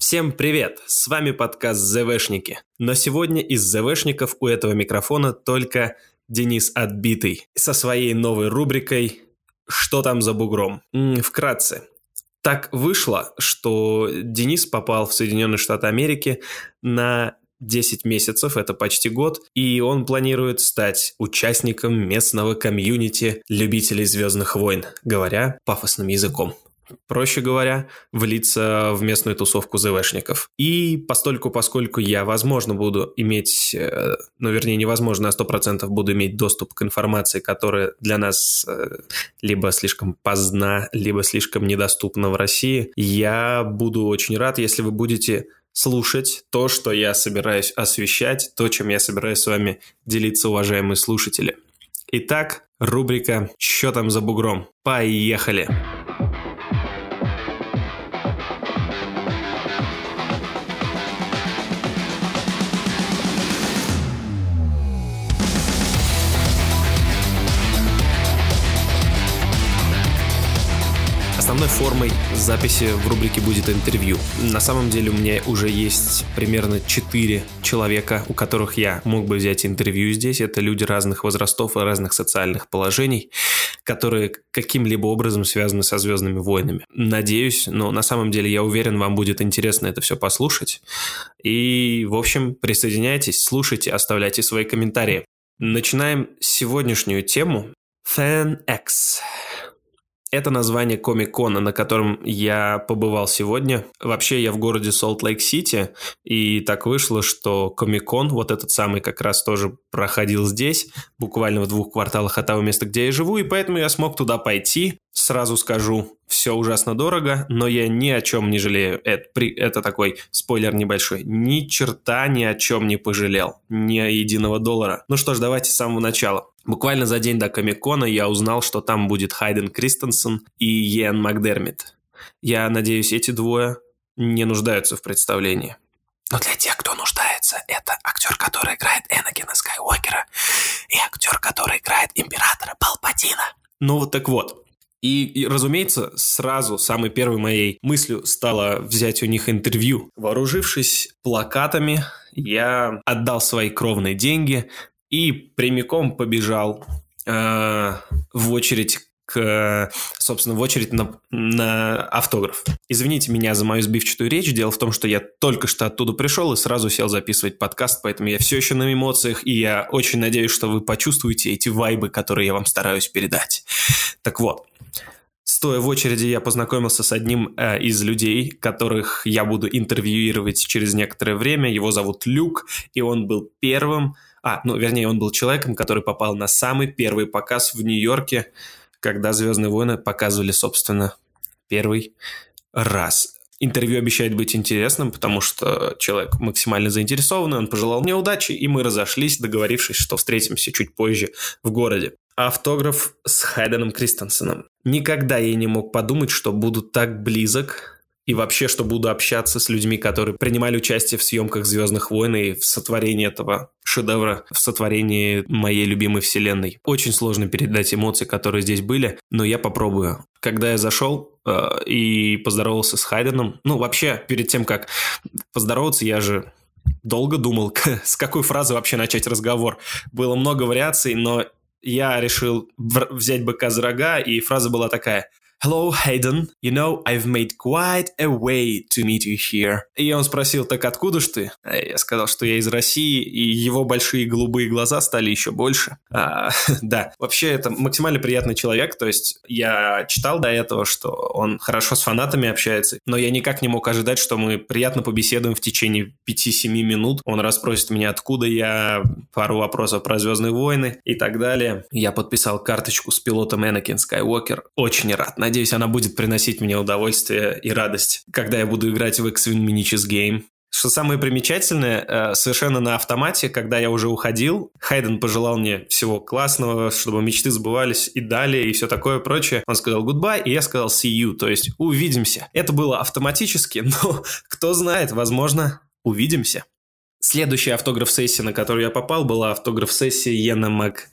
Всем привет! С вами подкаст ЗВшники. Но сегодня из ЗВшников у этого микрофона только Денис Отбитый со своей новой рубрикой «Что там за бугром?». Вкратце. Так вышло, что Денис попал в Соединенные Штаты Америки на 10 месяцев, это почти год, и он планирует стать участником местного комьюнити любителей «Звездных войн», говоря пафосным языком проще говоря, влиться в местную тусовку ЗВшников. И постольку, поскольку я, возможно, буду иметь, э, ну, вернее, невозможно, а 100% буду иметь доступ к информации, которая для нас э, либо слишком поздна, либо слишком недоступна в России, я буду очень рад, если вы будете слушать то, что я собираюсь освещать, то, чем я собираюсь с вами делиться, уважаемые слушатели. Итак, рубрика «Что там за бугром?» Поехали! Поехали! Основной формой записи в рубрике будет интервью. На самом деле у меня уже есть примерно 4 человека, у которых я мог бы взять интервью здесь. Это люди разных возрастов и разных социальных положений, которые каким-либо образом связаны со «Звездными войнами». Надеюсь, но на самом деле я уверен, вам будет интересно это все послушать. И, в общем, присоединяйтесь, слушайте, оставляйте свои комментарии. Начинаем сегодняшнюю тему. Fan X. Это название Комик-Кона, на котором я побывал сегодня. Вообще я в городе Солт-Лейк-Сити, и так вышло, что Комик-Кон, вот этот самый как раз тоже проходил здесь, буквально в двух кварталах от того места, где я живу, и поэтому я смог туда пойти. Сразу скажу, все ужасно дорого, но я ни о чем не жалею. Это, это такой спойлер небольшой. Ни черта ни о чем не пожалел. Ни единого доллара. Ну что ж, давайте с самого начала. Буквально за день до Комикона я узнал, что там будет Хайден Кристенсен и Йен Макдермит. Я надеюсь, эти двое не нуждаются в представлении. Но для тех, кто нуждается, это актер, который играет Энакина Скайуокера, и актер, который играет Императора Палпатина. Ну вот так вот. И, и, разумеется, сразу самой первой моей мыслью стало взять у них интервью. Вооружившись плакатами, я отдал свои кровные деньги и прямиком побежал э, в очередь к, собственно, в очередь на, на автограф. Извините меня за мою сбивчатую речь. Дело в том, что я только что оттуда пришел и сразу сел записывать подкаст, поэтому я все еще на эмоциях, и я очень надеюсь, что вы почувствуете эти вайбы, которые я вам стараюсь передать. Так вот, Стоя в очереди, я познакомился с одним э, из людей, которых я буду интервьюировать через некоторое время. Его зовут Люк, и он был первым а, ну, вернее, он был человеком, который попал на самый первый показ в Нью-Йорке, когда «Звездные войны» показывали, собственно, первый раз. Интервью обещает быть интересным, потому что человек максимально заинтересованный, он пожелал мне удачи, и мы разошлись, договорившись, что встретимся чуть позже в городе. Автограф с Хайденом Кристенсеном. Никогда я не мог подумать, что буду так близок и вообще, что буду общаться с людьми, которые принимали участие в съемках «Звездных войн» и в сотворении этого шедевра, в сотворении моей любимой вселенной. Очень сложно передать эмоции, которые здесь были, но я попробую. Когда я зашел э, и поздоровался с Хайденом, ну, вообще, перед тем, как поздороваться, я же долго думал, с какой фразы вообще начать разговор. Было много вариаций, но я решил взять быка за рога, и фраза была такая – Hello, Hayden. You know, I've made quite a way to meet you here. И он спросил, так откуда ж ты? А я сказал, что я из России, и его большие голубые глаза стали еще больше. А, да, вообще это максимально приятный человек, то есть я читал до этого, что он хорошо с фанатами общается, но я никак не мог ожидать, что мы приятно побеседуем в течение 5-7 минут. Он расспросит меня, откуда я, пару вопросов про Звездные войны и так далее. Я подписал карточку с пилотом Энакин Скайуокер. Очень рад. Надеюсь, она будет приносить мне удовольствие и радость, когда я буду играть в X-Wing Miniatures Game. Что самое примечательное, э, совершенно на автомате, когда я уже уходил, Хайден пожелал мне всего классного, чтобы мечты сбывались и далее, и все такое прочее. Он сказал goodbye, и я сказал see you, то есть увидимся. Это было автоматически, но кто знает, возможно, увидимся. Следующая автограф-сессия, на которую я попал, была автограф-сессия Йена Мак...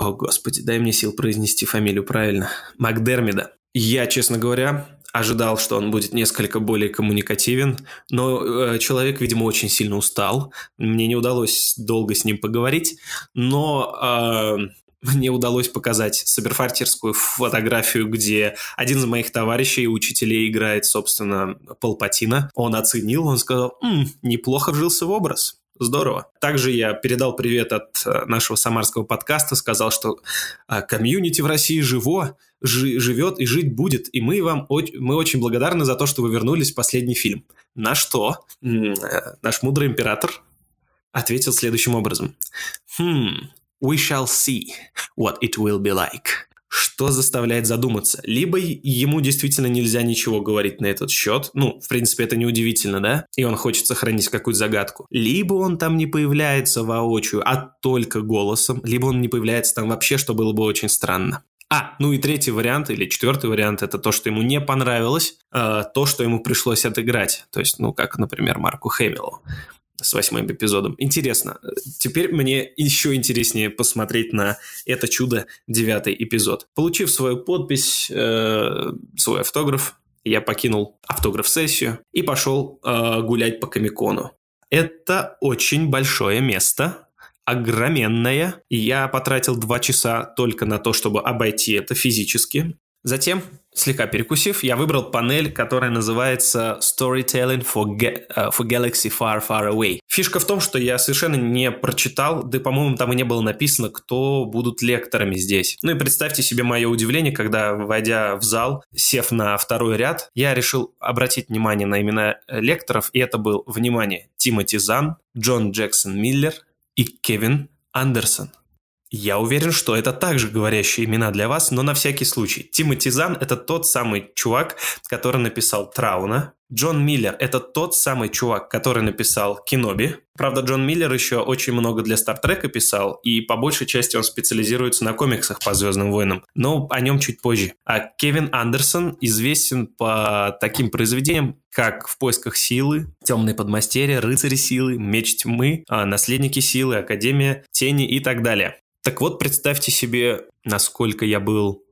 О, господи, дай мне сил произнести фамилию правильно. Макдермида. Я, честно говоря, ожидал, что он будет несколько более коммуникативен, но э, человек, видимо, очень сильно устал. Мне не удалось долго с ним поговорить, но э, мне удалось показать суперфартерскую фотографию, где один из моих товарищей, учителей, играет, собственно, Палпатина. Он оценил, он сказал, М, неплохо вжился в образ. Здорово. Также я передал привет от э, нашего самарского подкаста, сказал, что э, комьюнити в России живо, жи, живет и жить будет, и мы вам мы очень благодарны за то, что вы вернулись в последний фильм. На что э, наш мудрый император ответил следующим образом. Хм, we shall see what it will be like что заставляет задуматься. Либо ему действительно нельзя ничего говорить на этот счет, ну, в принципе, это неудивительно, да, и он хочет сохранить какую-то загадку. Либо он там не появляется воочию, а только голосом, либо он не появляется там вообще, что было бы очень странно. А, ну и третий вариант или четвертый вариант это то, что ему не понравилось, э, то, что ему пришлось отыграть. То есть, ну, как, например, Марку Хэмиллу с восьмым эпизодом. Интересно. Теперь мне еще интереснее посмотреть на это чудо девятый эпизод. Получив свою подпись, э, свой автограф, я покинул автограф-сессию и пошел э, гулять по Комикону. Это очень большое место, огроменное. Я потратил два часа только на то, чтобы обойти это физически. Затем, слегка перекусив, я выбрал панель, которая называется Storytelling for, Ga- uh, for Galaxy Far Far Away. Фишка в том, что я совершенно не прочитал, да, по-моему, там и не было написано, кто будут лекторами здесь. Ну и представьте себе мое удивление, когда, войдя в зал, сев на второй ряд, я решил обратить внимание на имена лекторов, и это был, внимание, Тимоти Зан, Джон Джексон Миллер и Кевин Андерсон. Я уверен, что это также говорящие имена для вас, но на всякий случай. Тимоти Зан – это тот самый чувак, который написал Трауна. Джон Миллер – это тот самый чувак, который написал Киноби. Правда, Джон Миллер еще очень много для Стартрека писал, и по большей части он специализируется на комиксах по Звездным войнам, но о нем чуть позже. А Кевин Андерсон известен по таким произведениям, как «В поисках силы», «Темные подмастерья», «Рыцари силы», «Меч тьмы», «Наследники силы», «Академия тени» и так далее. Так вот, представьте себе, насколько я был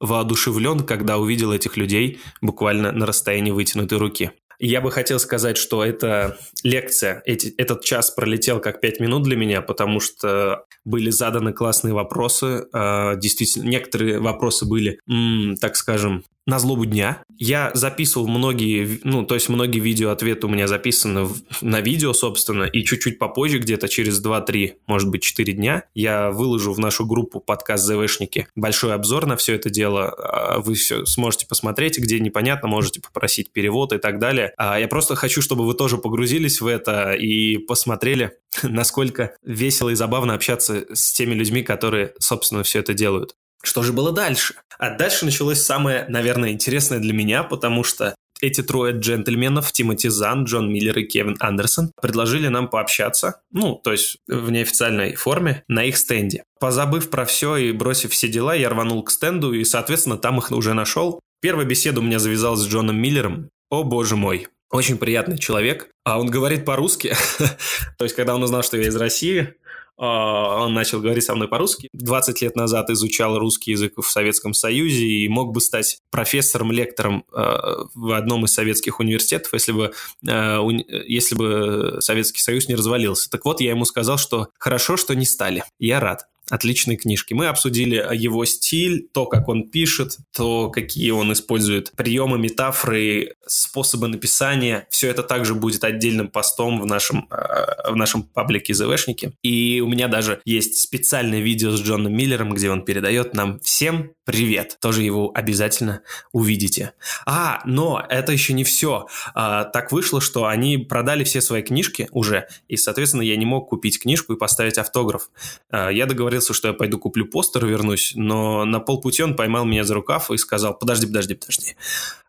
воодушевлен, когда увидел этих людей буквально на расстоянии вытянутой руки. Я бы хотел сказать, что эта лекция, эти, этот час пролетел как пять минут для меня, потому что были заданы классные вопросы. Э, действительно, некоторые вопросы были, м, так скажем, на злобу дня. Я записывал многие, ну, то есть многие видео-ответы у меня записаны в, на видео, собственно, и чуть-чуть попозже, где-то через 2-3, может быть, 4 дня, я выложу в нашу группу подкаст ЗВшники большой обзор на все это дело. А, вы все сможете посмотреть, где непонятно, можете попросить перевод и так далее. А я просто хочу, чтобы вы тоже погрузились в это и посмотрели, насколько весело и забавно общаться с теми людьми, которые, собственно, все это делают. Что же было дальше? А дальше началось самое, наверное, интересное для меня, потому что эти трое джентльменов, Тимоти Зан, Джон Миллер и Кевин Андерсон, предложили нам пообщаться, ну, то есть в неофициальной форме, на их стенде. Позабыв про все и бросив все дела, я рванул к стенду и, соответственно, там их уже нашел. Первая беседа у меня завязалась с Джоном Миллером. О, боже мой, очень приятный человек. А он говорит по-русски. То есть, когда он узнал, что я из России, а, он начал говорить со мной по-русски. 20 лет назад изучал русский язык в Советском Союзе и мог бы стать профессором-лектором а, в одном из советских университетов, если бы, а, если бы Советский Союз не развалился. Так вот, я ему сказал, что хорошо, что не стали. Я рад отличной книжки. Мы обсудили его стиль, то, как он пишет, то, какие он использует приемы, метафоры, способы написания. Все это также будет отдельным постом в нашем, э, в нашем паблике ЗВшники. И у меня даже есть специальное видео с Джоном Миллером, где он передает нам всем привет. Тоже его обязательно увидите. А, но это еще не все. А, так вышло, что они продали все свои книжки уже, и, соответственно, я не мог купить книжку и поставить автограф. А, я договорился, что я пойду куплю постер и вернусь, но на полпути он поймал меня за рукав и сказал, подожди, подожди, подожди.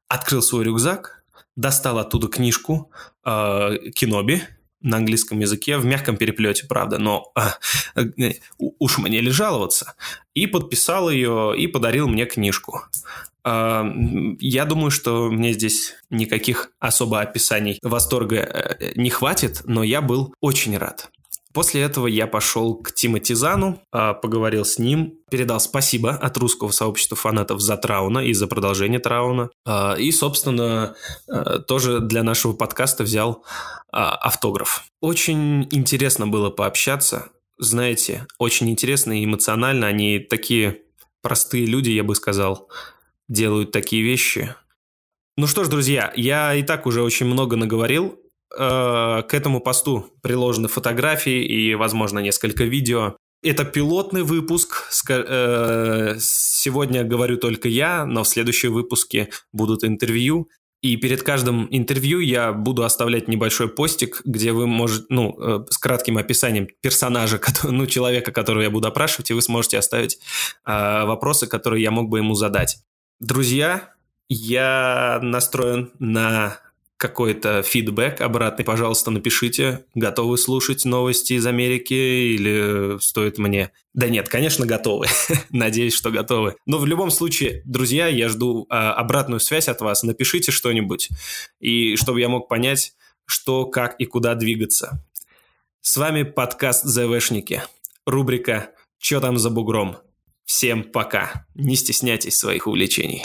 Открыл свой рюкзак, достал оттуда книжку э, Киноби, на английском языке, в мягком переплете, правда, но э, э, уж мне ли жаловаться. И подписал ее, и подарил мне книжку. Э, я думаю, что мне здесь никаких особо описаний восторга э, не хватит, но я был очень рад. После этого я пошел к Тимотизану, а, поговорил с ним, передал спасибо от русского сообщества фанатов за Трауна и за продолжение Трауна. А, и, собственно, а, тоже для нашего подкаста взял автограф. Очень интересно было пообщаться. Знаете, очень интересно и эмоционально. Они такие простые люди, я бы сказал, делают такие вещи. Ну что ж, друзья, я и так уже очень много наговорил. Э, к этому посту приложены фотографии и, возможно, несколько видео. Это пилотный выпуск. Э, сегодня говорю только я, но в следующем выпуске будут интервью. И перед каждым интервью я буду оставлять небольшой постик, где вы можете, ну, э, с кратким описанием персонажа, ну, человека, которого я буду опрашивать, и вы сможете оставить вопросы, которые я мог бы ему задать. Друзья, я настроен на какой-то фидбэк обратный, пожалуйста, напишите, готовы слушать новости из Америки или стоит мне... Да нет, конечно, готовы. Надеюсь, что готовы. Но в любом случае, друзья, я жду а, обратную связь от вас. Напишите что-нибудь, и чтобы я мог понять, что, как и куда двигаться. С вами подкаст «ЗВшники». Рубрика «Чё там за бугром?». Всем пока. Не стесняйтесь своих увлечений.